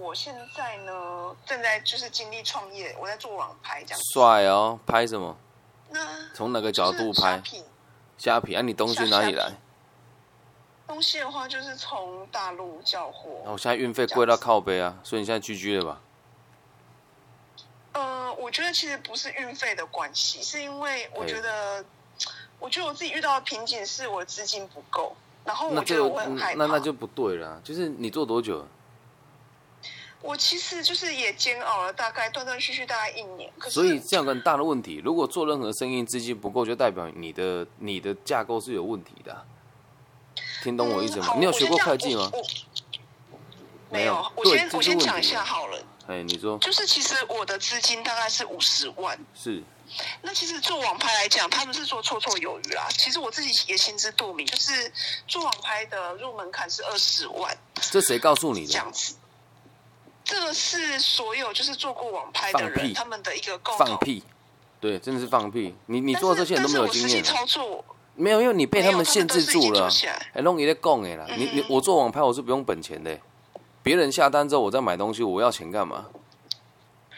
我现在呢正在就是经历创业，我在做网拍这样。帅哦，拍什么？那从哪个角度拍？虾皮。啊，你东西哪里来？东西的话就是从大陆叫货。那我现在运费贵到靠背啊，所以你现在居居了吧？呃，我觉得其实不是运费的关系，是因为我觉得，我觉得我自己遇到的瓶颈是我的资金不够，然后我觉得我很害怕。那那就不对了，就是你做多久？我其实就是也煎熬了大概断断续续大概一年。所以这样很大的问题，如果做任何生意资金不够，就代表你的你的架构是有问题的。听懂我意思吗？你有学过会计吗？没有。我先我先讲一下好了。哎，你说。就是其实我的资金大概是五十万。是。那其实做网拍来讲，他们是做绰绰有余啦。其实我自己也心知肚明，就是做网拍的入门槛是二十万。这谁告诉你的？这样子。这个是所有就是做过网拍的人他们的一个共放屁。对，真的是放屁。你你做这些人都没有经验。操作。没有，因为你被他们限制住了。哎，弄你在供哎啦，你你我做网拍我是不用本钱的，别人下单之后我再买东西，我要钱干嘛？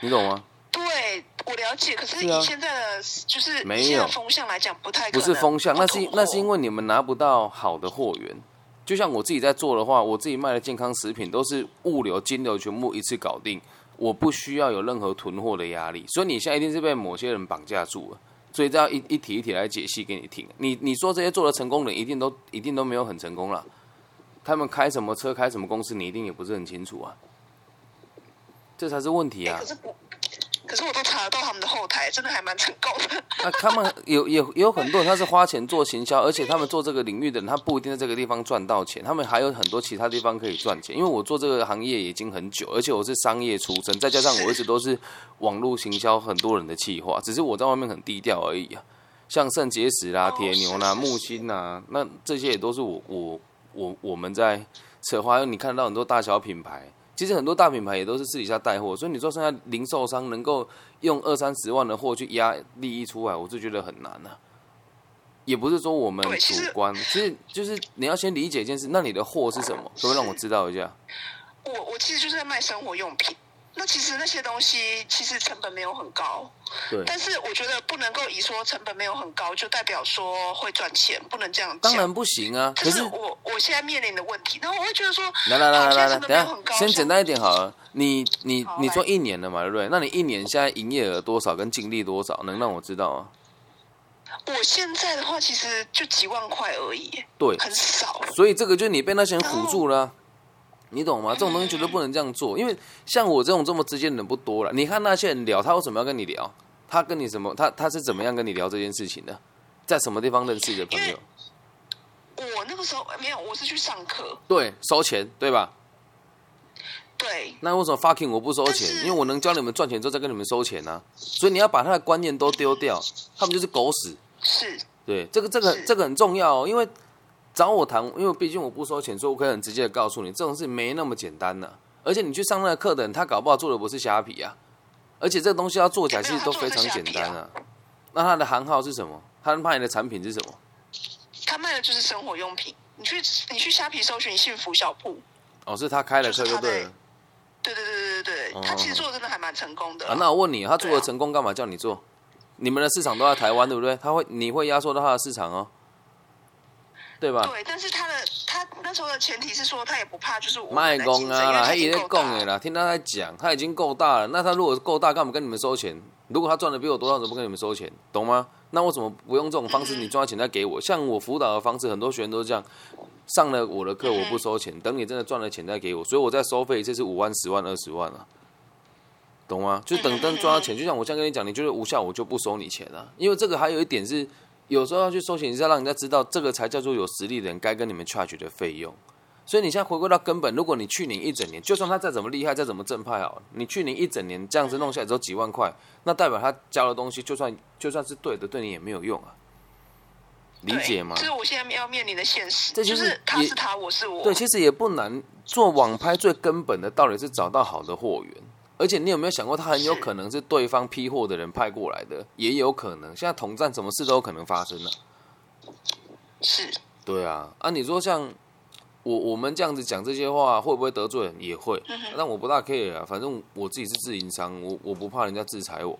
你懂吗？对，我了解。可是以现在的就是没有风向来讲，不太不是风向，那是那是因为你们拿不到好的货源。就像我自己在做的话，我自己卖的健康食品都是物流、金流全部一次搞定，我不需要有任何囤货的压力。所以你现在一定是被某些人绑架住了。所以这样一一题一题来解析给你听。你你说这些做的成功人，一定都一定都没有很成功了。他们开什么车，开什么公司，你一定也不是很清楚啊。这才是问题啊。可是我都查得到他们的后台，真的还蛮成功的。那他们有有有很多人，他是花钱做行销，而且他们做这个领域的人，他不一定在这个地方赚到钱，他们还有很多其他地方可以赚钱。因为我做这个行业已经很久，而且我是商业出身，再加上我一直都是网络行销很多人的企划，只是我在外面很低调而已啊。像肾结石啦、铁牛啦、木星呐，那这些也都是我我我我们在策划。你看到很多大小品牌。其实很多大品牌也都是私底下带货，所以你说现在零售商能够用二三十万的货去压利益出来，我就觉得很难啊。也不是说我们主观，其实就是你要先理解一件事，那你的货是什么？可不可以让我知道一下？我我其实就是在卖生活用品。那其实那些东西其实成本没有很高，对。但是我觉得不能够以说成本没有很高就代表说会赚钱，不能这样。当然不行啊！可是我我现在面临的问题，然后我会觉得说，来来来来来，等下先简单一点好了。你你你做一年了嘛，对不对？那你一年现在营业额多少跟净利多少，能让我知道啊？我现在的话其实就几万块而已，对，很少。所以这个就是你被那些人唬住了。你懂吗？这种东西绝对不能这样做，因为像我这种这么直接的人不多了。你看那些人聊，他为什么要跟你聊？他跟你什么？他他是怎么样跟你聊这件事情的？在什么地方认识的朋友？我那个时候没有，我是去上课。对，收钱对吧？对。那为什么 fucking 我不收钱？因为我能教你们赚钱之后再跟你们收钱呢。所以你要把他的观念都丢掉，他们就是狗屎。是。对，这个这个这个很重要，哦，因为。找我谈，因为毕竟我不收钱，所以我可以很直接的告诉你，这种事没那么简单呢。而且你去上那个课的人，他搞不好做的不是虾皮啊，而且这个东西要做起来其实都非常简单啊。那他的行号是什么？他卖的产品是什么？他卖的就是生活用品。你去你去虾皮搜寻幸福小铺。哦，是他开的课就对了。对对对对对对，他其实做的真的还蛮成功的。啊，那我问你，他做的成功干嘛叫你做？你们的市场都在台湾，对不对？他会你会压缩到他的市场哦。对吧？对，但是他的他那时候的前提是说，他也不怕，就是我卖工啊，他也在供的啦。听他在讲，他已经够大了。那他如果是够大，干嘛跟你们收钱？如果他赚的比我多，他怎么不跟你们收钱？懂吗？那我怎么不用这种方式？你赚钱再给我？像我辅导的方式，很多学员都是这样。上了我的课，我不收钱，等你真的赚了钱再给我。所以我再收费一次是五万、十万、二十万啊，懂吗？就等等赚到钱，就像我现在跟你讲，你觉得无效，我就不收你钱了。因为这个还有一点是。有时候要去收钱，是要让人家知道这个才叫做有实力的人该跟你们 charge 的费用。所以你现在回归到根本，如果你去年一整年，就算他再怎么厉害，再怎么正派哦，你去年一整年这样子弄下来只有几万块，那代表他教的东西就算就算是对的，对你也没有用啊。理解吗？这是我现在要面临的现实。这就是他是他，我是我。对，其实也不难。做网拍最根本的道理是找到好的货源。而且你有没有想过，他很有可能是对方批货的人派过来的，也有可能。现在统战，什么事都有可能发生呢？是。对啊，啊，你说像我我们这样子讲这些话会不会得罪人？也会，但我不大 care 啊。反正我自己是自营商，我我不怕人家制裁我，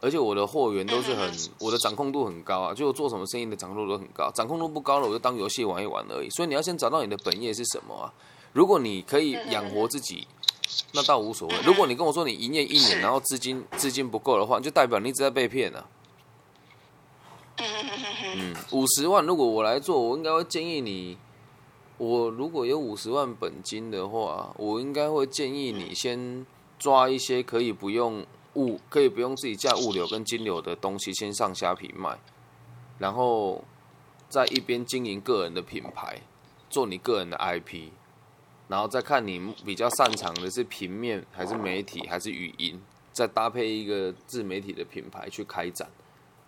而且我的货源都是很，我的掌控度很高啊。就做什么生意的掌控度都很高，掌控度不高了，我就当游戏玩一玩而已。所以你要先找到你的本业是什么啊？如果你可以养活自己，那倒无所谓。如果你跟我说你营业一年，然后资金资金不够的话，就代表你一直在被骗啊。嗯，五十万，如果我来做，我应该会建议你。我如果有五十万本金的话，我应该会建议你先抓一些可以不用物，可以不用自己架物流跟金流的东西，先上虾皮卖，然后在一边经营个人的品牌，做你个人的 IP，然后再看你比较擅长的是平面还是媒体还是语音，再搭配一个自媒体的品牌去开展。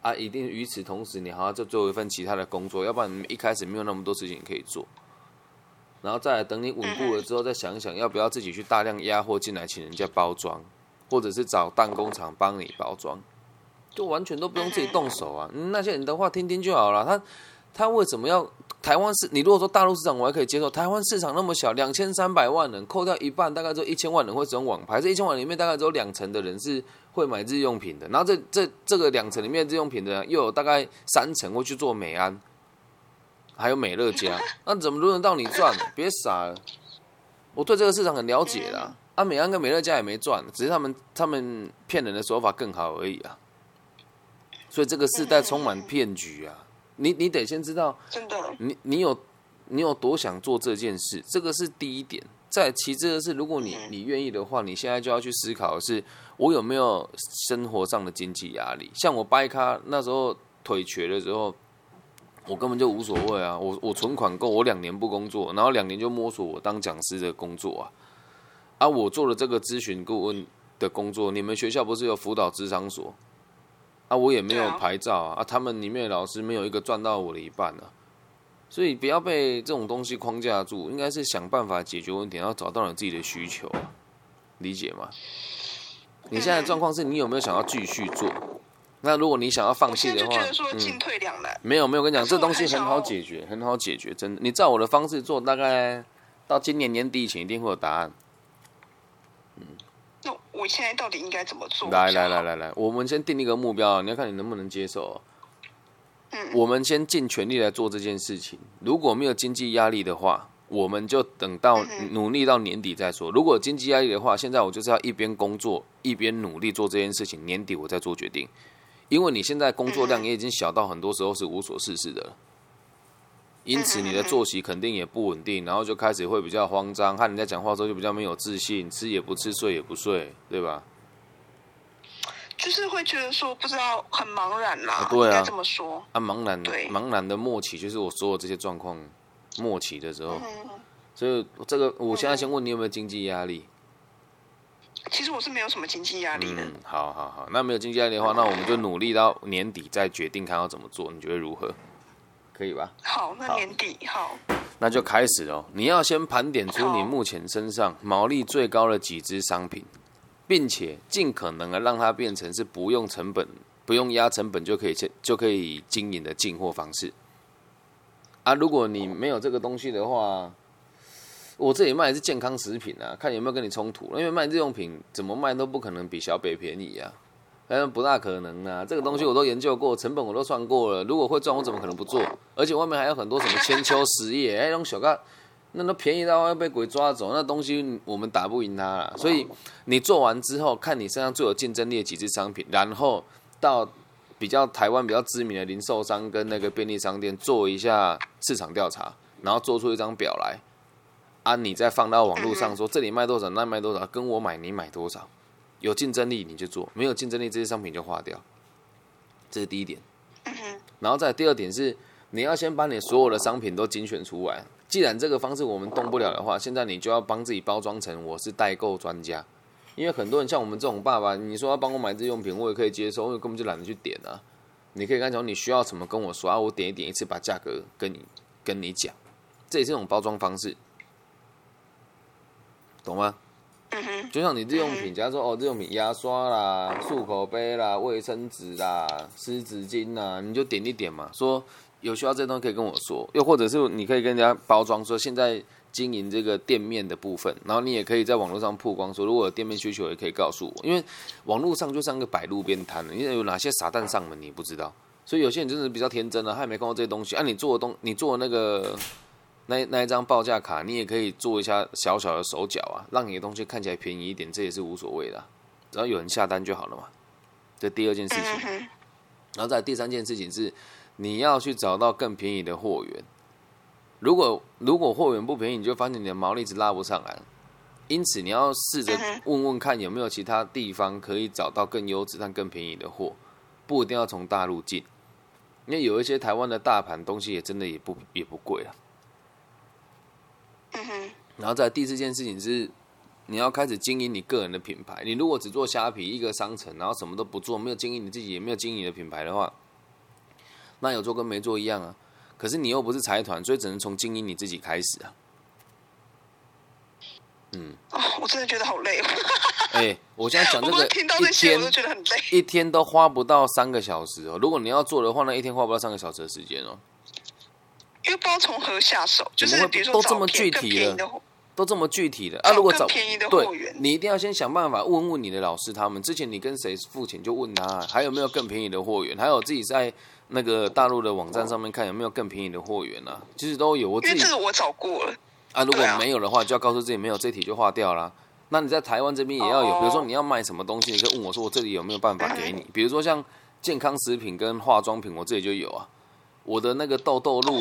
啊，一定与此同时，你还要再做一份其他的工作，要不然你一开始没有那么多事情可以做。然后再等你稳固了之后，再想想要不要自己去大量压货进来，请人家包装，或者是找弹工厂帮你包装，就完全都不用自己动手啊。那些人的话听听就好了。他他为什么要台湾市？你如果说大陆市场，我还可以接受。台湾市场那么小，两千三百万人，扣掉一半，大概只有一千万人会使用网牌。这一千万里面，大概只有两成的人是会买日用品的。然后这这这个两成里面日用品的，又有大概三成会去做美安。还有美乐家，那怎么轮得到你赚？别傻了，我对这个市场很了解啦。啊，美安跟美乐家也没赚，只是他们他们骗人的手法更好而已啊。所以这个时代充满骗局啊！你你得先知道，真的，你你有你有多想做这件事，这个是第一点。再其次的是，如果你你愿意的话，你现在就要去思考的是，我有没有生活上的经济压力？像我掰咖那时候腿瘸的时候。我根本就无所谓啊！我我存款够，我两年不工作，然后两年就摸索我当讲师的工作啊。啊，我做了这个咨询顾问的工作，你们学校不是有辅导职场所？啊，我也没有牌照啊，他们里面的老师没有一个赚到我的一半啊。所以不要被这种东西框架住，应该是想办法解决问题，然后找到你自己的需求，理解吗？你现在状况是你有没有想要继续做？那如果你想要放弃的话，进退两难。没有没有，跟你讲，这东西很好解决，很好解决，真的。你照我的方式做，大概到今年年底以前一定会有答案。我现在到底应该怎么做？来来来来来，我们先定一个目标，你要看你能不能接受。嗯，我们先尽全力来做这件事情。如果没有经济压力的话，我们就等到努力到年底再说。如果经济压力的话，现在我就是要一边工作一边努力做这件事情，年底我再做决定。因为你现在工作量也已经小到很多时候是无所事事的，因此你的作息肯定也不稳定，然后就开始会比较慌张，和人家讲话的时候就比较没有自信，吃也不吃，睡也不睡，对吧？就是会觉得说不知道很茫然啦，对啊，这么说啊，茫然，茫然的末期就是我所有这些状况末期的时候，所以这个我现在先问你有没有经济压力？其实我是没有什么经济压力的。嗯，好好好，那没有经济压力的话，那我们就努力到年底再决定看要怎么做，你觉得如何？可以吧？好，那年底好。那就开始哦。你要先盘点出你目前身上毛利最高的几只商品，并且尽可能的让它变成是不用成本、不用压成本就可以就可以经营的进货方式。啊，如果你没有这个东西的话，我这里卖的是健康食品啊，看有没有跟你冲突。因为卖日用品，怎么卖都不可能比小北便宜啊，反正不大可能啊。这个东西我都研究过，成本我都算过了。如果会赚，我怎么可能不做？而且外面还有很多什么千秋实业，哎，那种小个，那都便宜到要被鬼抓走。那东西我们打不赢他了。所以你做完之后，看你身上最有竞争力的几只商品，然后到比较台湾比较知名的零售商跟那个便利商店做一下市场调查，然后做出一张表来。啊！你再放到网络上说这里卖多少，那卖多少，跟我买你买多少，有竞争力你就做，没有竞争力这些商品就划掉。这是第一点。然后再第二点是，你要先把你所有的商品都精选出来。既然这个方式我们动不了的话，现在你就要帮自己包装成我是代购专家。因为很多人像我们这种爸爸，你说要帮我买日用品，我也可以接受，因为根本就懒得去点啊。你可以跟他讲你需要什么，跟我说啊，我点一点一次把价格跟你跟你讲，这也是一种包装方式。懂吗？就像你日用品，假如说哦，日用品牙刷啦、漱口杯啦、卫生纸啦、湿纸巾啦，你就点一点嘛。说有需要这些东西可以跟我说，又或者是你可以跟人家包装说，现在经营这个店面的部分，然后你也可以在网络上曝光，说如果有店面需求也可以告诉我，因为网络上就像个摆路边摊了，因为有哪些傻蛋上门你不知道，所以有些人真的比较天真了，他也没看过这些东西。啊，你做的东，你做那个那那一张报价卡，你也可以做一下小小的手脚啊，让你的东西看起来便宜一点，这也是无所谓的，只要有人下单就好了嘛。这第二件事情，然后在第三件事情是你要去找到更便宜的货源。如果如果货源不便宜，你就发现你的毛利值拉不上来因此，你要试着问问看有没有其他地方可以找到更优质但更便宜的货，不一定要从大陆进，因为有一些台湾的大盘东西也真的也不也不贵啊。然后在第四件事情是，你要开始经营你个人的品牌。你如果只做虾皮一个商城，然后什么都不做，没有经营你自己，也没有经营你的品牌的话，那有做跟没做一样啊。可是你又不是财团，所以只能从经营你自己开始啊。嗯，哦，我真的觉得好累。哎，我现在讲这个，听到这些我都觉得很累。一天都花不到三个小时哦。如果你要做的话，那一天花不到三个小时的时间哦。因为不知道从何下手，就是比如说都这么具体的，都这么具体的啊。如果找便宜的货源，你一定要先想办法问问你的老师，他们之前你跟谁付钱就问他，还有没有更便宜的货源，还有自己在。那个大陆的网站上面看有没有更便宜的货源啊？其实都有，我自己这个我找过了啊。如果没有的话，就要告诉自己没有，这题就划掉啦。那你在台湾这边也要有，比如说你要卖什么东西，你可以问我说我这里有没有办法给你。比如说像健康食品跟化妆品，我这里就有啊。我的那个豆豆露，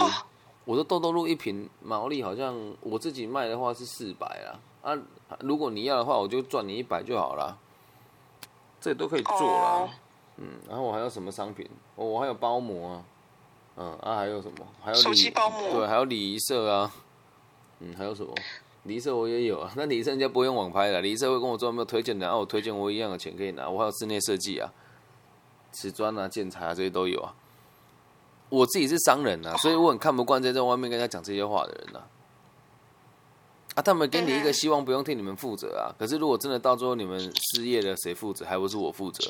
我的豆豆露一瓶毛利好像我自己卖的话是四百啊。啊，如果你要的话，我就赚你一百就好了。这都可以做了。嗯，然后我还有什么商品？我我还有包膜啊，嗯啊还有什么？还有手机包膜。对，还有礼仪社啊，嗯，还有什么？礼仪社我也有啊。那礼仪社人家不用网拍的，礼仪社会跟我说有没有推荐的，然后我推荐我一样的钱可以拿。我还有室内设计啊，瓷砖啊、建材啊这些都有啊。我自己是商人呐，所以我很看不惯在在外面跟人家讲这些话的人呐。啊，他们给你一个希望，不用替你们负责啊。可是如果真的到最后你们失业了，谁负责？还不是我负责？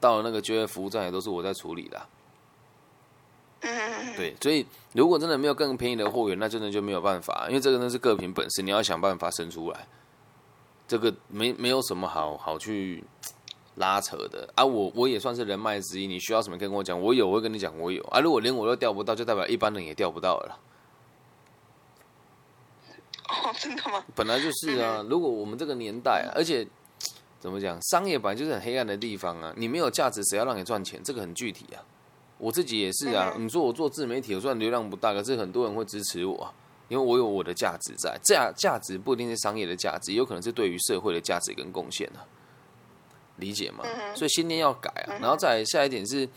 到了那个就业服务站也都是我在处理的，对，所以如果真的没有更便宜的货源，那真的就没有办法，因为这个呢是各凭本事，你要想办法生出来，这个没没有什么好好去拉扯的啊。我我也算是人脉之一，你需要什么可以跟我讲，我有我会跟你讲我有啊。如果连我都钓不到，就代表一般人也钓不到了。哦，真的吗？本来就是啊。如果我们这个年代，啊而且。怎么讲？商业本来就是很黑暗的地方啊！你没有价值，谁要让你赚钱？这个很具体啊。我自己也是啊。你说我做自媒体，我虽然流量不大，可是很多人会支持我，因为我有我的价值在。价价值不一定是商业的价值，有可能是对于社会的价值跟贡献啊。理解吗？所以信念要改啊。然后再下一点是，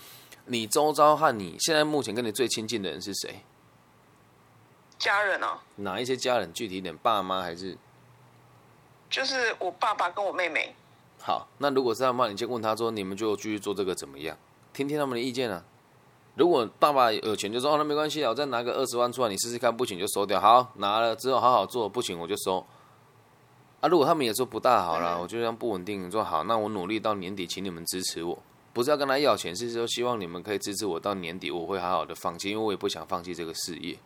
你周遭和你现在目前跟你最亲近的人是谁？家人啊。哪一些家人？具体一点，爸妈还是？就是我爸爸跟我妹妹。好，那如果是他妈，你先问他说，你们就继续做这个怎么样？听听他们的意见啊。如果爸爸有钱，就说哦，那没关系啊，我再拿个二十万出来，你试试看，不行就收掉。好，拿了之后好好做，不行我就收。啊，如果他们也说不大好了，我就这样不稳定。说好，那我努力到年底，请你们支持我，不是要跟他要钱，是说希望你们可以支持我到年底，我会好好的放弃，因为我也不想放弃这个事业。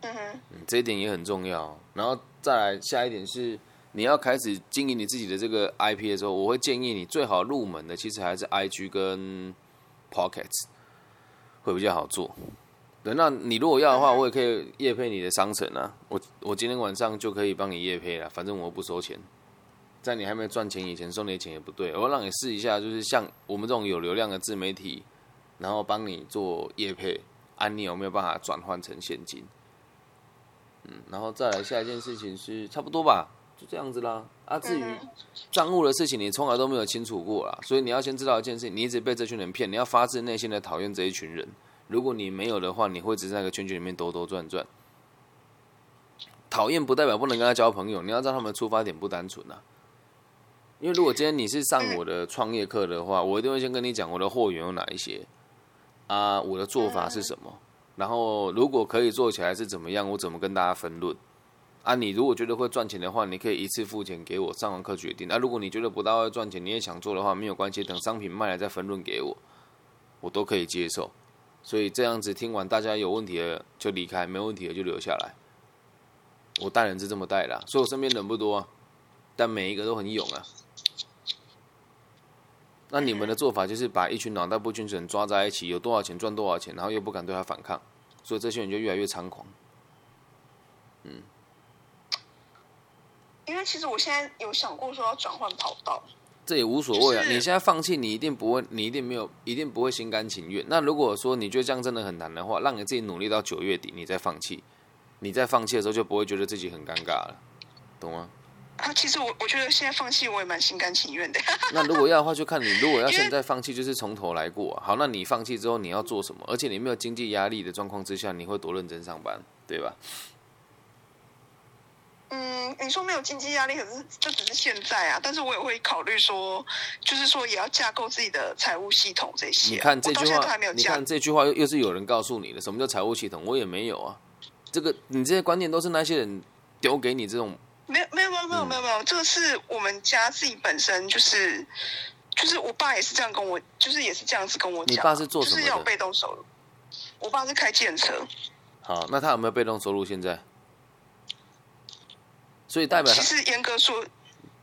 嗯哼，这一点也很重要。然后再来下一点是。你要开始经营你自己的这个 IP 的时候，我会建议你最好入门的其实还是 IG 跟 Pockets 会比较好做。对，那你如果要的话，我也可以夜配你的商城啊。我我今天晚上就可以帮你夜配了，反正我不收钱。在你还没赚钱以前收你的钱也不对，我让你试一下，就是像我们这种有流量的自媒体，然后帮你做夜配，啊你有没有办法转换成现金？嗯，然后再来下一件事情是差不多吧。就这样子啦，啊，至于账务的事情，你从来都没有清楚过啦，所以你要先知道一件事情，你一直被这群人骗，你要发自内心的讨厌这一群人。如果你没有的话，你会只在那个圈圈里面兜兜转转。讨厌不代表不能跟他交朋友，你要知道他们出发点不单纯啊。因为如果今天你是上我的创业课的话，我一定会先跟你讲我的货源有哪一些，啊，我的做法是什么，然后如果可以做起来是怎么样，我怎么跟大家分论。啊，你如果觉得会赚钱的话，你可以一次付钱给我，上完课决定。那如果你觉得不大会赚钱，你也想做的话，没有关系，等商品卖了再分论给我，我都可以接受。所以这样子听完，大家有问题的就离开，没问题的就留下来。我带人是这么带的，所以我身边人不多，但每一个都很勇啊。那你们的做法就是把一群脑袋不清楚人抓在一起，有多少钱赚多少钱，然后又不敢对他反抗，所以这些人就越来越猖狂。嗯，因为其实我现在有想过说要转换跑道，这也无所谓啊。你现在放弃，你一定不会，你一定没有，一定不会心甘情愿。那如果说你觉得这样真的很难的话，让你自己努力到九月底，你再放弃，你在放弃的时候就不会觉得自己很尴尬了，懂吗？啊，其实我我觉得现在放弃我也蛮心甘情愿的。那如果要的话，就看你如果要现在放弃，就是从头来过。好，那你放弃之后你要做什么？而且你没有经济压力的状况之下，你会多认真上班，对吧？嗯，你说没有经济压力，可是这只是现在啊。但是我也会考虑说，就是说也要架构自己的财务系统这些。你看这句话，你看这句话又又是有人告诉你的，什么叫财务系统？我也没有啊。这个你这些观念都是那些人丢给你这种。没有没有没有没有没有没有，这个是我们家自己本身就是，就是我爸也是这样跟我，就是也是这样子跟我讲。你爸是做什么就是要被动收入。我爸是开建车。好，那他有没有被动收入？现在？所以代表其实严格说，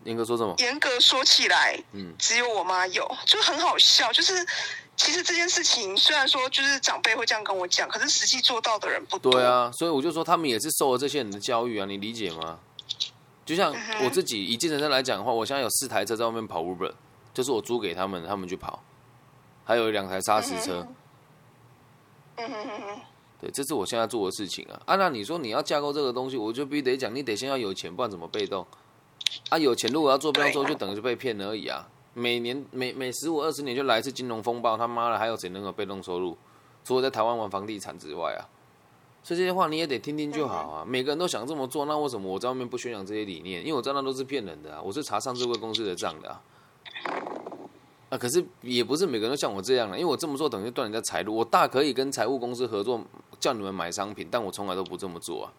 严格说什么？严格说起来，嗯，只有我妈有，就很好笑。就是其实这件事情，虽然说就是长辈会这样跟我讲，可是实际做到的人不多。对啊，所以我就说他们也是受了这些人的教育啊，你理解吗？就像我自己以计程车来讲的话，我现在有四台车在外面跑 Uber，就是我租给他们，他们去跑，还有两台砂石车。嗯哼哼哼，对，这是我现在做的事情啊。啊，那你说你要架构这个东西，我就必须得讲，你得先要有钱，不然怎么被动？啊，有钱如果要做被动之后，就等于是被骗而已啊。每年每每十五二十年就来一次金融风暴，他妈的还有谁能有被动收入？除了在台湾玩房地产之外啊。所以这些话你也得听听就好啊！每个人都想这么做，那为什么我在外面不宣扬这些理念？因为我知道那都是骗人的啊！我是查上市贵公司的账的啊！啊，可是也不是每个人都像我这样了，因为我这么做等于断人家财路。我大可以跟财务公司合作，叫你们买商品，但我从来都不这么做啊，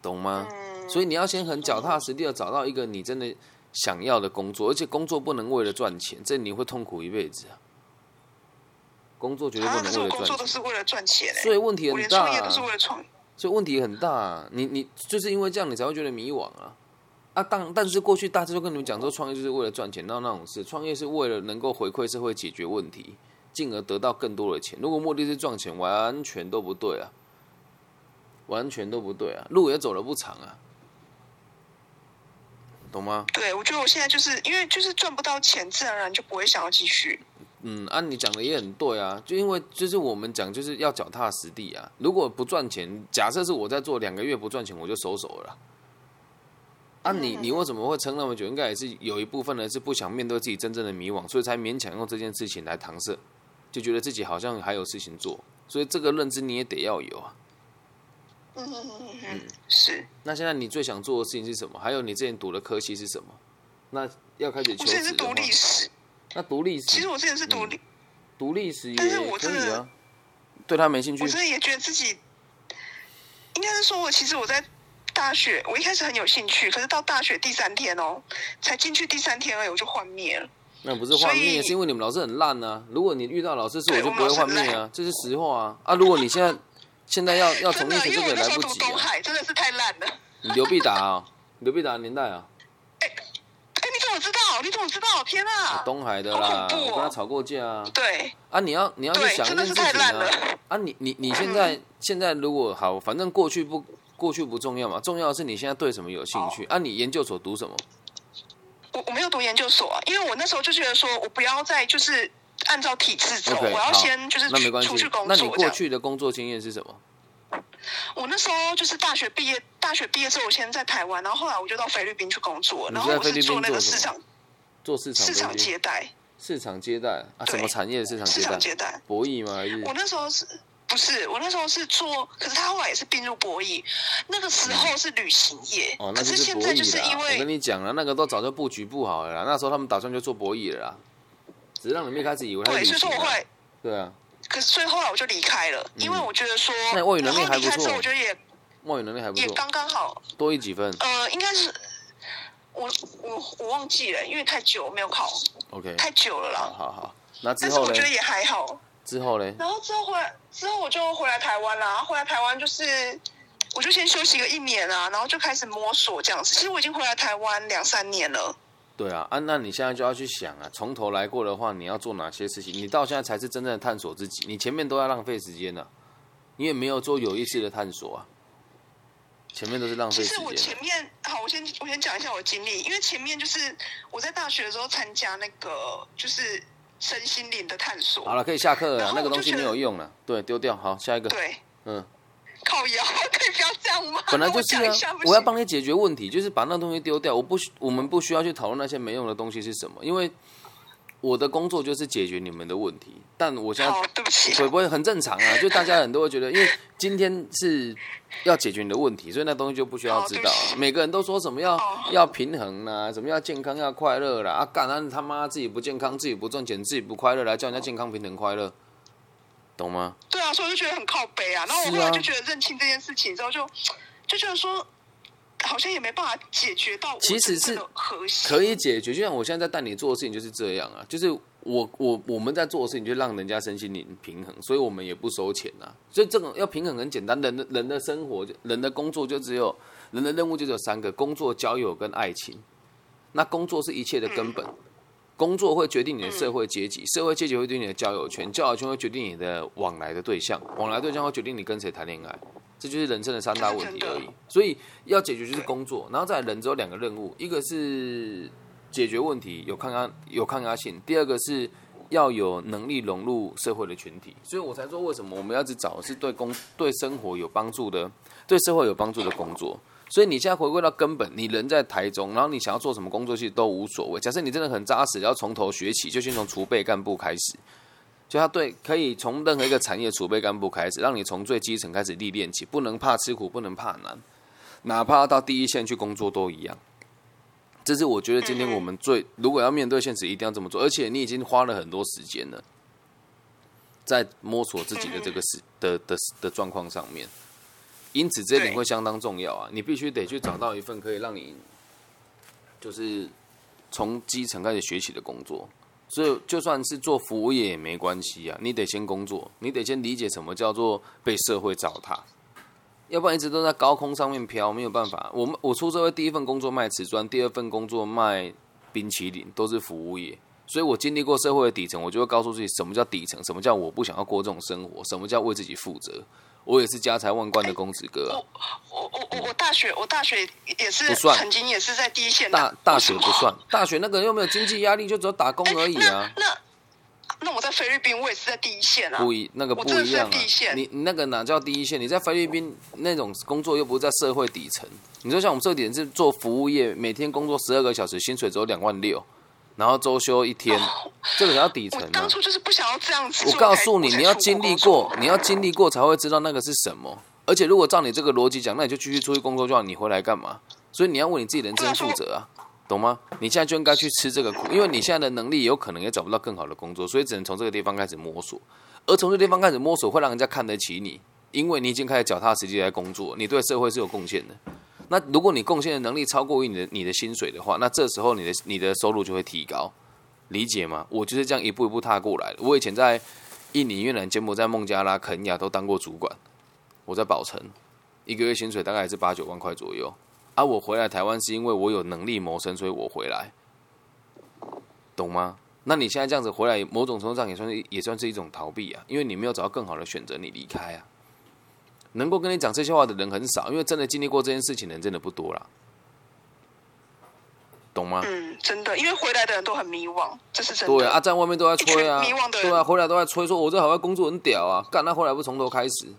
懂吗？所以你要先很脚踏实地的找到一个你真的想要的工作，而且工作不能为了赚钱，这你会痛苦一辈子啊！工作绝对不能为了赚钱。工作都是为了赚钱，所以问题很大。创业都是为了创，所以问题很大。你你就是因为这样，你才会觉得迷惘啊啊！但但是过去大致都跟你们讲说，创业就是为了赚钱，那那种事，创业是为了能够回馈社会、解决问题，进而得到更多的钱。如果目的是赚钱，完全都不对啊，完全都不对啊，路也走了不长啊，懂吗？对，我觉得我现在就是因为就是赚不到钱，自然而然就不会想要继续。嗯，按你讲的也很对啊，就因为就是我们讲就是要脚踏实地啊。如果不赚钱，假设是我在做两个月不赚钱，我就收手了。啊，你你为什么会撑那么久？应该也是有一部分人是不想面对自己真正的迷惘，所以才勉强用这件事情来搪塞，就觉得自己好像还有事情做。所以这个认知你也得要有啊。嗯嗯嗯嗯，是。那现在你最想做的事情是什么？还有你之前读的科系是什么？那要开始求职是读历史。那读历史，其实我之前是读历，读历史也可以啊。对他没兴趣，我真的也觉得自己，应该是说我其实我在大学，我一开始很有兴趣，可是到大学第三天哦，才进去第三天而已，我就幻灭了。那不是幻灭，是因为你们老师很烂啊。如果你遇到老师是，我就不会幻灭啊，这是实话啊。啊，如果你现在现在要要重新学，这个也来不及。东海真的是太烂了。你刘必达啊，刘必达年代啊。哎，你怎么知道，你怎么知道？天啊！东海的啦，我跟他吵过架啊。对啊，你要你要去想一件事情啊！啊，你你你现在现在如果好，反正过去不过去不重要嘛，重要的是你现在对什么有兴趣啊？你研究所读什么？我我没有读研究所，啊，因为我那时候就觉得说我不要再就是按照体制走，我要先就是那没关系。那你过去的工作经验是什么？我那时候就是大学毕业，大学毕业之后我先在台湾，然后后来我就到菲律宾去工作，然后我是做那个市场，做市场市场接待，市场接待啊，什么产业市场接待？市场接待，博弈吗？还是我那时候是不是？我那时候是做，可是他后来也是并入博弈，那个时候是旅行业，哦，那是现在就是因为我跟你讲了，那个都早就布局不好了啦，那时候他们打算就做博弈了啦，只是让你们一开始以为他是旅行，对啊。可是所以后来我就离开了，因为我觉得说，那外语能力还不错，我觉得也外语能力还不错，也刚刚好，多一几分。呃，应该是我我我忘记了，因为太久没有考，OK，太久了啦。好好，那之后但是我觉得也还好。之后嘞？然后之后回来之后我就回来台湾啦，回来台湾就是我就先休息个一年啊，然后就开始摸索这样子。其实我已经回来台湾两三年了。对啊，啊，那你现在就要去想啊，从头来过的话，你要做哪些事情？你到现在才是真正的探索自己，你前面都要浪费时间呢，你也没有做有意识的探索啊，前面都是浪费时其实我前。面好，我先我先讲一下我的经历，因为前面就是我在大学的时候参加那个就是身心灵的探索。好了，可以下课了，那个东西没有用了，对，丢掉。好，下一个，对，嗯，靠腰 可以不要这样吗？本来就 是啊我要帮你解决问题，就是把那东西丢掉。我不需，我们不需要去讨论那些没用的东西是什么，因为我的工作就是解决你们的问题。但我现在，对不起。会不会很正常啊？就大家很多会觉得，因为今天是要解决你的问题，所以那东西就不需要知道、每个人都说什么要、哦要平衡啦、什么要健康要快乐啦，啊干啊他妈自己不健康，自己不赚钱，自己不快乐，来叫人家健康平衡快乐，懂吗？对啊，所以我就觉得很靠背啊。然后我后来就觉得认清这件事情之后就，就觉得说，好像也没办法解决到其实是核心。可以解决，就像我现在在带你做的事情就是这样啊，就是我我我们在做的事情就让人家身心灵平衡，所以我们也不收钱啊。所以这种要平衡很简单，人的人的生活就人的工作就只有人的任务就只有三个：工作、交友跟爱情。那工作是一切的根本，工作会决定你的社会阶级，社会阶级会决定你的交友圈，交友圈会决定你的往来的对象，往来对象会决定你跟谁谈恋爱。这就是人生的三大问题而已。所以要解决就是工作，然后再来人只有两个任务，一个是解决问题有抗压有抗压性，第二个是要有能力融入社会的群体。所以我才说为什么我们要去找的是对工对生活有帮助的、对社会有帮助的工作。所以你现在回归到根本，你人在台中，然后你想要做什么工作，其实都无所谓。假设你真的很扎实，要从头学起，就先从储备干部开始。就他对可以从任何一个产业储备干部开始，让你从最基层开始历练起，不能怕吃苦，不能怕难，哪怕到第一线去工作都一样。这是我觉得今天我们最如果要面对现实，一定要这么做。而且你已经花了很多时间了，在摸索自己的这个事的的的状况上面，因此这一点会相当重要啊！你必须得去找到一份可以让你就是从基层开始学习的工作。所以就算是做服务业也没关系啊，你得先工作，你得先理解什么叫做被社会糟蹋，要不然一直都在高空上面飘，没有办法。我们我出社会第一份工作卖瓷砖，第二份工作卖冰淇淋，都是服务业，所以我经历过社会的底层，我就会告诉自己什么叫底层，什么叫我不想要过这种生活，什么叫为自己负责。我也是家财万贯的公子哥啊、我我我我大学我大学也是不算曾经也是在第一线大的大学不算，大学那个又没有经济压力，就只有打工而已啊。那那那我在菲律宾，我也是在第一线啊。不一那个不一样啊第一！线你你那个哪叫第一线？你在菲律宾那种工作又不是在社会底层。你说像我们这个点是做服务业，每天工作十二个小时，薪水只有两万六，然后周休一天，这个才叫底层当！初就是不想要这样子。我告诉你，你要经历过，你要经历过才会知道那个是什么。而且如果照你这个逻辑讲，那你就继续出去工作就好，你回来干嘛？所以你要为你自己人生负责啊，懂吗？你现在就应该去吃这个苦，因为你现在的能力有可能也找不到更好的工作，所以只能从这个地方开始摸索。而从这个地方开始摸索，会让人家看得起你，因为你已经开始脚踏实地来工作，你对社会是有贡献的。那如果你贡献的能力超过于你的你的薪水的话，那这时候你的你的收入就会提高，理解吗？我就是这样一步一步踏过来的。我以前在印尼、越南、柬埔寨、孟加拉、肯亚都当过主管，我在宝城，一个月薪水大概也是八九万块左右。啊，我回来台湾是因为我有能力谋生，所以我回来，懂吗？那你现在这样子回来，某种程度上也算是也算是一种逃避啊，因为你没有找到更好的选择，你离开啊。能够跟你讲这些话的人很少，因为真的经历过这件事情的人真的不多啦，懂吗？嗯，真的，因为回来的人都很迷惘，这是真的。对啊，在外面都在吹啊迷惘，的人对啊，回来都在吹说，我这海外工作很屌啊，干那回来不从头开始，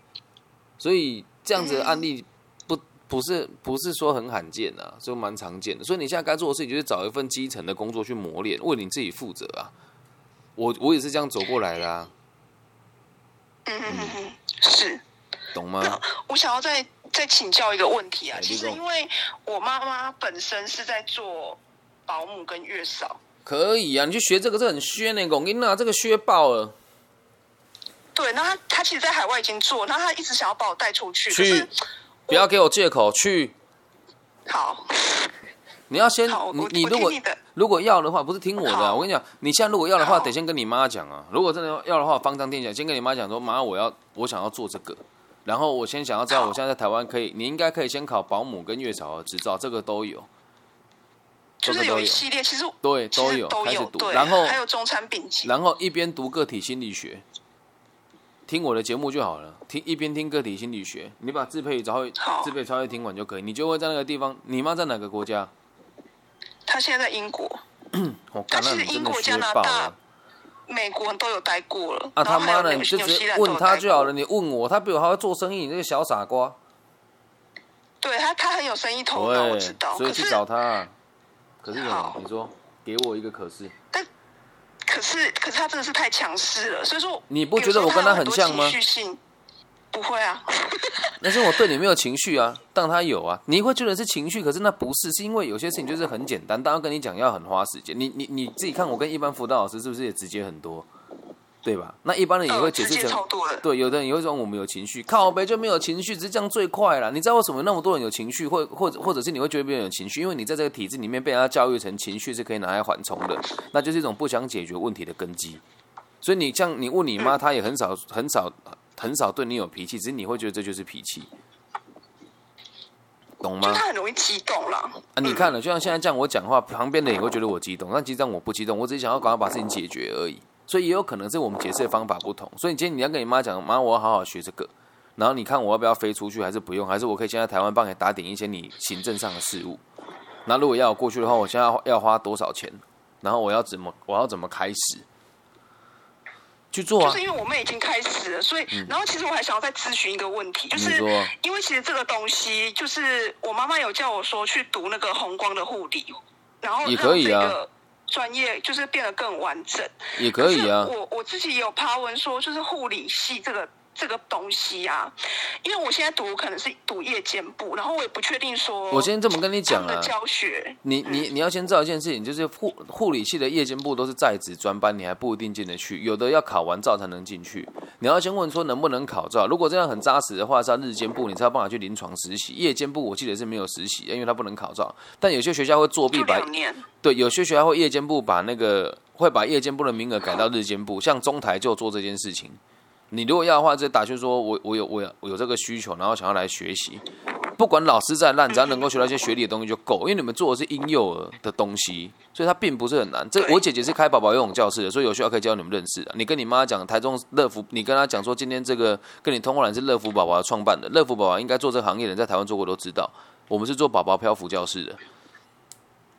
所以这样子的案例不不是不是说很罕见啊，就蛮常见的。所以你现在该做的事情就是找一份基层的工作去磨练，为你自己负责啊。我我也是这样走过来的啊，嗯嗯嗯嗯，是。懂吗？我想要再再请教一个问题啊哎，其实因为我妈妈本身是在做保姆跟月嫂，可以啊，你去学这个，这很削呢，龚英娜这个削爆了。对，那他他其实，在海外已经做，那他一直想要把我带出去，可去是不要给我借口去，好，你要先你你如果你，如果要的话，不是听我的啊、我跟你讲，你现在如果要的话，得先跟你妈讲啊。如果真的要的话，方丈店讲，先跟你妈讲说，妈，我要我想要做这个，然后我先想要知道，我现在在台湾可以，你应该可以先考保姆跟月嫂的执照，这个都有，就是有一系列，其实对，都有。开始都有，读，然后还有中餐丙级，然后一边读个体心理学，听我的节目就好了，听一边听个体心理学，你把自配超会好。自配超会听完就可以，你就会在那个地方。你妈在哪个国家？她现在在英国、我他干，那其实英国你真的学加拿大。美国人都有待过了。啊他妈的，纽你就直接问他就好了。。你问我，他比我还会做生意，你这个小傻瓜。对他，他很有生意头脑，我知道。，所以去找他。可是？你说，给我一个可是。但可是可是他真的是太强势了，所以说你不觉得我跟他他很像吗情绪性不会啊，但是我对你没有情绪啊，但他有啊。你会觉得是情绪，可是那不是，是因为有些事情就是很简单，但要跟你讲要很花时间。你你你自己看，我跟一般辅导老师是不是也直接很多，对吧？那一般人也会呃直接解释成超多的。对，有的人也会说我们有情绪，靠呗就没有情绪，只是这样最快了。你知道为什么那么多人有情绪，或或者或者是你会觉得别人有情绪？因为你在这个体制里面被人家教育成情绪是可以拿来缓冲的，那就是一种不想解决问题的根基。所以你像你问你妈，她也很少很少很少对你有脾气，只是你会觉得这就是脾气，懂吗？就他很容易激动啦。啊，你看了，就像现在这样我讲话，旁边的也会觉得我激动，但其实这样我不激动，我只是想要赶快把事情解决而已。所以也有可能是我们解释的方法不同。所以今天你要跟你妈讲，妈，我要好好学这个，然后你看我要不要飞出去，还是不用，还是我可以先在台湾帮你打点一些你行政上的事务。那如果要我过去的话，我现在要要花多少钱？然后我要怎么我要怎么开始去做啊就是？因为我们已经开始了，所以，然后其实我还想要再咨询一个问题，就是因为其实这个东西，就是我妈妈有叫我说去读那个红光的护理，然后也可以啊让这个专业就是变得更完整。也可以啊我我自己也有爬文说，就是护理系这个这个东西啊，因为我现在读可能是读夜间部，然后我也不确定说，我先这么跟你讲啊教学，你你你要先知道一件事情，就是护护理系的夜间部都是在职专班，你还不一定进得去，有的要考完照才能进去。你要先问说能不能考照，如果这样很扎实的话，是要日间部，你才有办法去临床实习。夜间部我记得是没有实习，因为他不能考照。但有些学校会作弊就把。对，有些学校会夜间部把那个会把夜间部的名额改到日间部，像中台就做这件事情。你如果要的话，就打去说我我有我有我有这个需求，然后想要来学习。不管老师再烂，只要能够学到一些学历的东西就够，因为你们做的是婴幼儿的东西，所以它并不是很难。这我姐姐是开宝宝游泳教室的，所以有需要可以教你们认识的。你跟你妈讲，台中乐福，你跟她讲说今天这个跟你通过来是乐福宝宝创办的，乐福宝宝应该做这个行业的人在台湾做过都知道，我们是做宝宝漂浮教室的。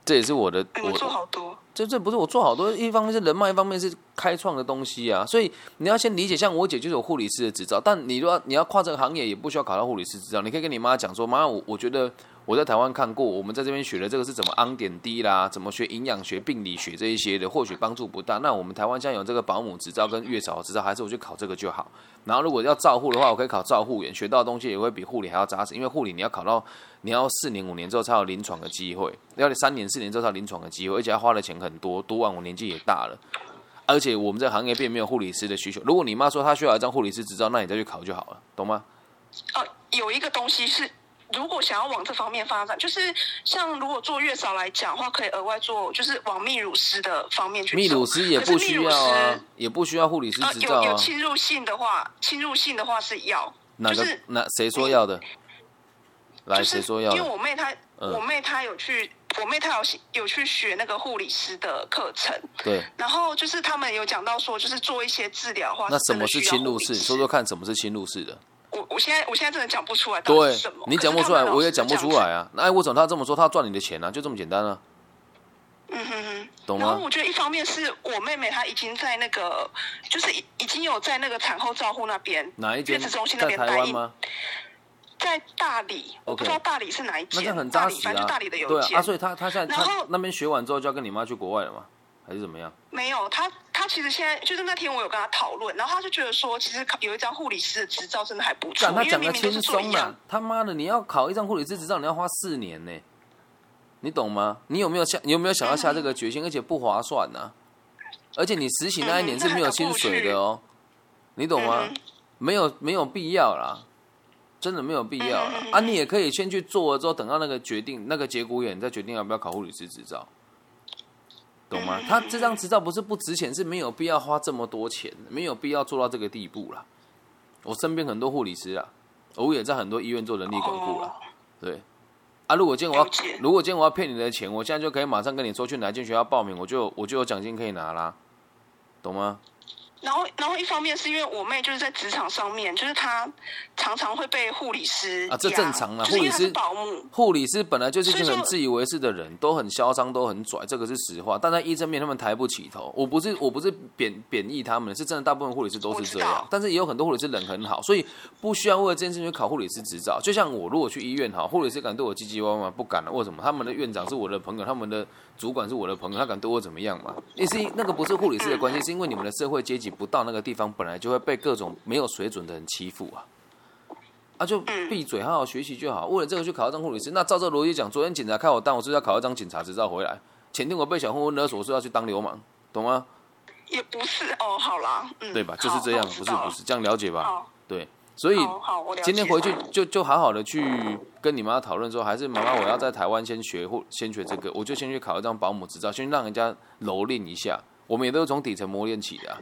这也是我的，我做好多，这这不是我做好多，一方面是人脉，一方面是开创的东西啊。所以你要先理解，像我姐就是有护理师的执照，但你如果你要跨这个行业，也不需要考到护理师执照。你可以跟你妈讲说，妈，我我觉得我在台湾看过，我们在这边学的这个是怎么安点滴啦，怎么学营养学、病理学这一些的，或许帮助不大。那我们台湾现在有这个保姆执照跟月嫂执照，还是我去考这个就好。然后如果要照护的话，我可以考照护员，学到的东西也会比护理还要扎实，因为护理你要考到你要四年五年之后才有临床的机会，要三年四年之后才有临床的机会，而且要花的钱很多，读完我年纪也大了。而且我们这行业并没有护理师的需求。如果你妈说她需要一张护理师执照，那你再去考就好了，懂吗？呃，有一个东西是，如果想要往这方面发展，就是像如果做月嫂来讲的话，可以额外做，就是往泌乳师的方面去。泌乳师也不需要啊，也不需要护理师呃，有有执照啊。侵入性的话，侵入性的话是要，哪个就是哪谁说要的？来，就是谁说要因为？我妹她，嗯我妹她有去，我妹她有有去学那个护理师的课程，对，然后就是他们有讲到说，就是做一些治疗的话，那什么是侵入式？说说看，什么是侵入式的？我我现在我现在真的讲不出来到底什么，你讲不出来，我也讲不出来啊。那为什么他这么说？他赚你的钱啊，就这么简单啊，嗯哼哼。懂吗？然后我觉得一方面是我妹妹她已经在那个，就是已已经有在那个产后照护那边，哪一间月子中心那在边待一台湾吗？在大理，我不知道大理是哪一间，那很大理扎实啊反正就大理的。有一间。对啊，啊，所以他他现在他那边学完之后就要跟你妈去国外了吗？还是怎么样？没有，他他其实现在就是那天我有跟他讨论，然后他就觉得说，其实考有一张护理师的执照真的还不错因为讲的轻明明都是！他妈的，你要考一张护理师执照，你要花四年呢，你懂吗？你有没有下？你有没有想要下这个决心？而且不划算呐、而且你实习那一年是没有薪水的哦，你懂吗？嗯没有没有必要啦，真的没有必要啊！你也可以先去做了之后，等到那个决定那个节骨眼，再决定要不要考护理师执照，懂吗？嗯他这张执照不是不值钱，是没有必要花这么多钱，没有必要做到这个地步啦。我身边很多护理师啊，我也在很多医院做人力管顾了。哦对，啊，如果今天我要如果今天我要骗你的钱，我现在就可以马上跟你说去哪间学校报名，我就我就有奖金可以拿啦，懂吗？然后，然后一方面是因为我妹就是在职场上面，就是她常常会被护理师啊这正常啦就是因为她护理师是保姆，护理师本来就是一群很自以为是的人，都很嚣张，都很拽，这个是实话。但在医生面，他们抬不起头。我不是我不是贬贬义他们，是真的，大部分护理师都是这样。但是也有很多护理师人很好，所以不需要为了这件事情去考护理师执照。就像我如果去医院哈，护理师敢对我唧唧歪歪？不敢了。为什么？他们的院长是我的朋友，他们的主管是我的朋友，他敢对我怎么样嘛？你是那个不是护理师的关系，是因为你们的社会阶级不到那个地方，本来就会被各种没有水准的人欺负啊。啊，就闭嘴，好好学习就好。为了这个去考一张护理师，那照这逻辑讲，昨天警察开我单，我是要考一张警察执照回来？前天我被小混混勒索，我是要去当流氓，懂吗？也不是哦，好啦，嗯，对吧？就是这样，不是不是，这样了解吧？对，所以。今天回去就就好好的去跟你妈讨论说，还是妈妈我要在台湾先学或先学这个，我就先去考一张保姆执照，先让人家蹂躏一下。我们也都是从底层磨练起的啊、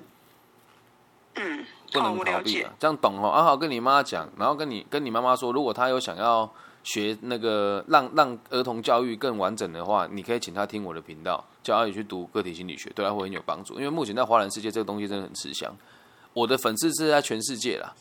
嗯，不，能逃避啊。。这样懂哦，好好跟你妈讲，然后跟你跟你妈妈说，如果她有想要学那个让让儿童教育更完整的话，你可以请她听我的频道，叫阿宇去读个体心理学，对她会很有帮助。因为目前在华人世界这个东西真的很吃香，我的粉丝是在全世界啦，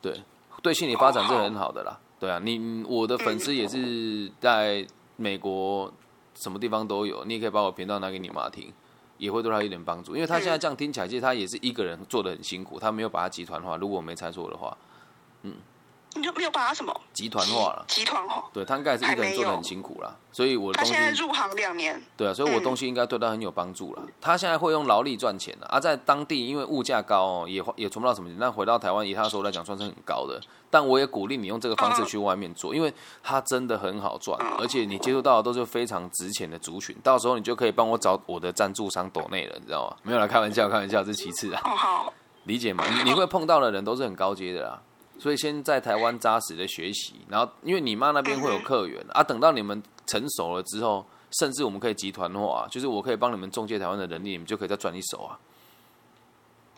对，对心理发展是很好的啦，对啊，你我的粉丝也是在美国什么地方都有，你也可以把我频道拿给你妈听。也会对他有点帮助，因为他现在这样听起来，其实他也是一个人做的很辛苦，他没有把他集团化。如果我没猜错的话，你就没有把他什么集团化了。集团化？对他应该也是一个人做的很辛苦啦，所以我的他现在入行两年，对啊，所以我的东西应该对他很有帮助啦。他现在会用劳力赚钱了，啊，在当地因为物价高哦，也也存不到什么钱。那回到台湾，以他的收入来讲，算是很高的。但我也鼓励你用这个方式去外面做，因为它真的很好赚，而且你接触到的都是非常值钱的族群，到时候你就可以帮我找我的赞助商抖内了，你知道吗？没有啦，开玩笑，开玩笑，这是其次啊。哦好，理解吗？你你会碰到的人都是很高阶的啦，所以先在台湾扎实的学习，然后因为你妈那边会有客源啊，等到你们成熟了之后，甚至我们可以集团化、就是我可以帮你们中介台湾的人力，你们就可以再赚一手啊，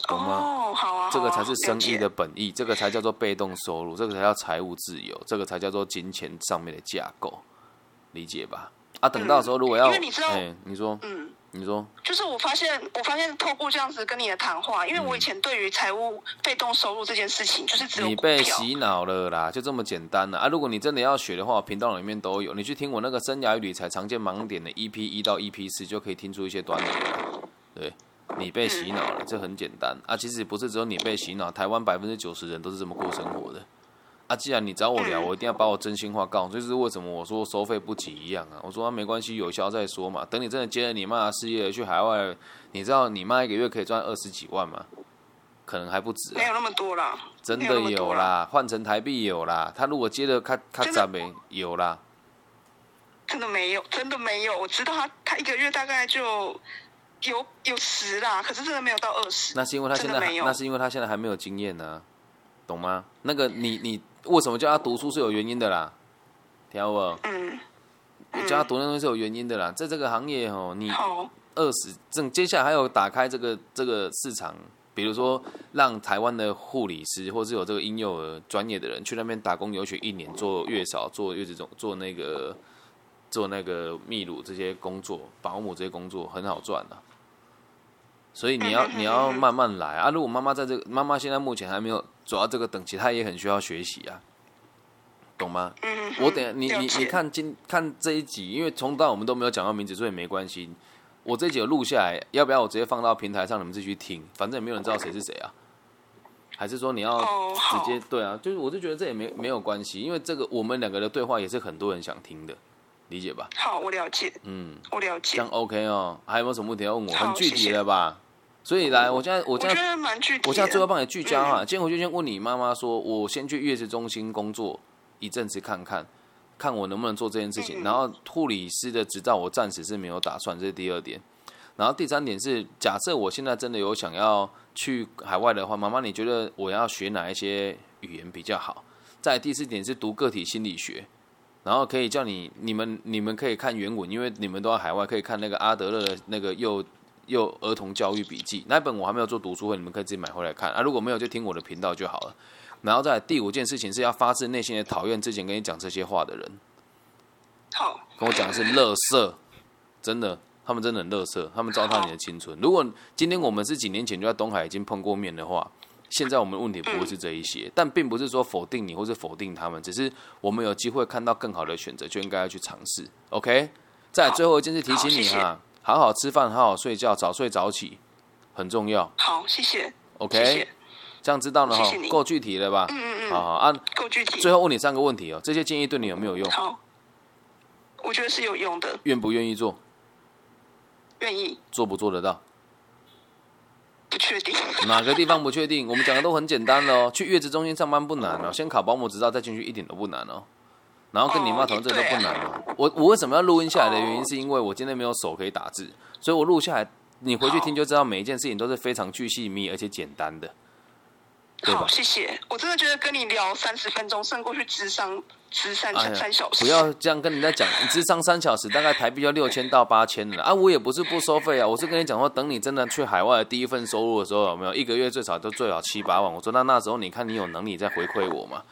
懂吗？哦，好啊，这个才是生意。的本意，这个才叫做被动收入，这个才叫财务自由，这个才叫做金钱上面的架构，理解吧？啊，等到时候如果要，你说，嗯，你说，就是我发现，我发现透过这样子跟你的谈话，因为我以前对于财务被动收入这件事情，就是只有你。被洗脑了啦，就这么简单了啊！如果你真的要学的话，频道里面都有，你去听我那个生涯与理财常见盲点的 EP 一到 EP 四，就可以听出一些端倪。对，你被洗脑了，这很简单啊！其实不是只有你被洗脑，台湾百分之九十人都是这么过生活的。啊，既然你找我聊，我一定要把我真心话告诉就是为什么我说收费不急一样啊。我说、啊、没关系，有效再说嘛。等你真的接了你妈的事业去海外，你知道你妈一个月可以赚二十几万吗？可能还不止、啊没。有那么多啦，真的有啦，换成台币有啦。他如果接的卡卡真的赞没有啦，真的没有，真的没有。我知道他他一个月大概就有有十啦，可是真的没有到二十。那是因为他现在没有那是因为他现在还没有经验呢、懂吗？那个你你为什么叫他读书是有原因的啦，听到不？嗯，叫他读那东西是有原因的啦，在这个行业哦，你好，二十正接下来还有打开这个这个市场，比如说让台湾的护理师或是有这个婴幼儿专业的人去那边打工游学一年，做月嫂、做月子中、做那个做那个泌乳这些工作，保姆这些工作很好赚的、所以你要你要慢慢来啊！如果妈妈在这个妈妈现在目前还没有走到这个等级，他也很需要学习啊，懂吗？嗯，我等下你你你看今看这一集，因为从到我们都没有讲到名字，所以没关系。我这一集有录下来，要不要我直接放到平台上，你们自己去听？反正也没有人知道谁是谁啊。还是说你要直接对啊？就是我就觉得这也没没有关系，因为这个我们两个的对话也是很多人想听的，理解吧？好，我了解，嗯，我了解这样。OK 哦。还有没有什么问题要问我？很具体谢谢了吧？所以来，我现在我我现在。我现在最后帮你聚焦哈，今天回去先问你妈妈说，我先去月子中心工作一阵子看看，看我能不能做这件事情。嗯然后护理师的执照我暂时是没有打算，这是第二点。然后第三点是，假设我现在真的有想要去海外的话，妈妈你觉得我要学哪一些语言比较好？再第四点是读个体心理学，然后可以叫你你们你们可以看原文，因为你们都在海外，可以看那个阿德勒的那个幼幼儿童教育笔记那一本我还没有做读书会，你们可以自己买回来看啊。如果没有就听我的频道就好了。然后再来第五件事情是要发自内心的讨厌之前跟你讲这些话的人。好，跟我讲的是乐色，真的，他们真的很乐色，他们糟蹋你的青春。如果今天我们是几年前就在东海已经碰过面的话，现在我们问题不会是这一些。但并不是说否定你或是否定他们，只是我们有机会看到更好的选择，就应该要去尝试。OK，在最后一件事提醒你哈，好好吃饭，好好睡觉，早睡早起很重要。好，谢谢。OK，这样知道了哈，够具体了吧？嗯嗯嗯。好好啊够具体。最后问你三个问题哦，这些建议对你有没有用？好。我觉得是有用的。愿不愿意做？愿意。做不做得到？不确定。哪个地方不确定？我们讲的都很简单的哦。去月子中心上班不难哦，先考保姆执照再进去一点都不难哦。然后跟你妈讨论这都不难哦。我我为什么要录音下来的原因，是因为我今天没有手可以打字，所以我录下来，你回去听就知道每一件事情都是非常巨细密而且简单的。好，谢谢。我真的觉得跟你聊三十分钟胜过去智商。智商三小时，不要这样跟人家讲。你智商三小时，大概台币要六千到八千了啊！我也不是不收费啊，我是跟你讲说，等你真的去海外的第一份收入的时候，有没有一个月最少都最少七八万？我说那那时候你看你有能力再回馈我嘛，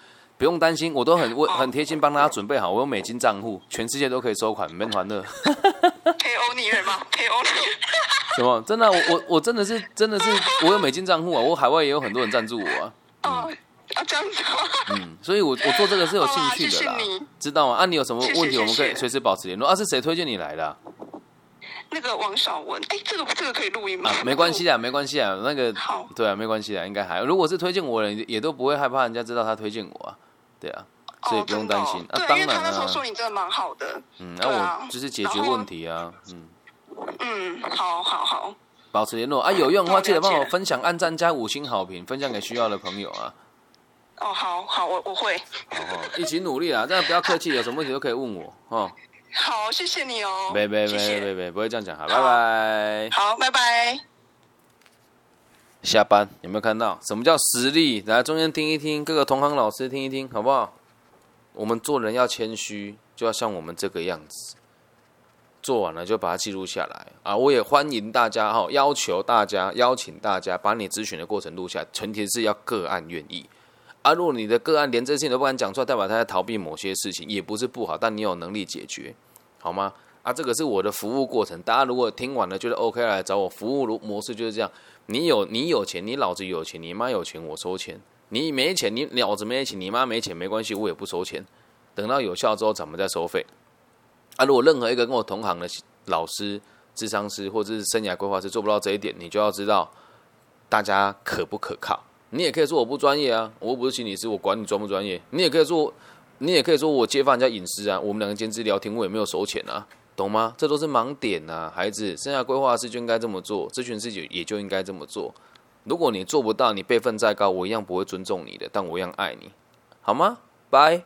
不用担心，我都很很贴心帮大家准备好，我有美金账户，全世界都可以收款，闷团乐。陪欧尼人吗？陪欧尼？什么？真的？我我 我真的是真的是我有美金账户啊！我海外也有很多人赞助我啊。哦。啊，这样子嗯，所以，我我做这个是有兴趣的啦，知道吗？啊，你有什么问题，我们可以随时保持联络。啊，是谁推荐你来的？那个王少文，哎，这个这个可以录音吗？没关系啊，没关系啊，那个好，对啊，没关系啊，应该还。如果是推荐我的人，也都不会害怕人家知道他推荐我啊，对啊，所以不用担心。啊，当然他那时候说你真的蛮好的，嗯，那我就是解决问题啊，嗯嗯，好好好，保持联络啊，有用的话记得帮我分享、按赞加五星好评，分享给需要的朋友啊。哦，好好，我我会。哦，一起努力啊！这样不要客气，有什么问题都可以问我哦。好，谢谢你哦。没没没没没，不会这样讲，好，拜拜。好，拜拜。下班有没有看到？什么叫实力？来中间听一听，各个同行老师听一听，好不好？我们做人要谦虚，就要像我们这个样子。做完了就把它记录下来啊！我也欢迎大家哈，要求大家，邀请大家把你咨询的过程录下，前提是要个案愿意。啊，如果你的个案连这些事情都不敢讲出来，代表他在逃避某些事情，也不是不好，但你有能力解决，好吗？啊，这个是我的服务过程。大家如果听完了觉得 OK，来找我服务模式就是这样。你有你有钱，你老子有钱，你妈有钱，我收钱。你没钱，你老子没钱，你妈没钱，没关系，我也不收钱。等到有效之后，咱们再收费。啊，如果任何一个跟我同行的老师、智商师或者是生涯规划师做不到这一点，你就要知道大家可不可靠。你也可以说我不专业啊，我又不是心理师，我管你专不专业。你也可以说，你也可以说我揭发人家隐私啊。我们两个兼职聊天，我也没有收钱啊，懂吗？这都是盲点呐，孩子，生下规划师就应该这么做，咨询师就也就应该这么做。如果你做不到，你辈分再高，我一样不会尊重你的，但我一样爱你，好吗？拜。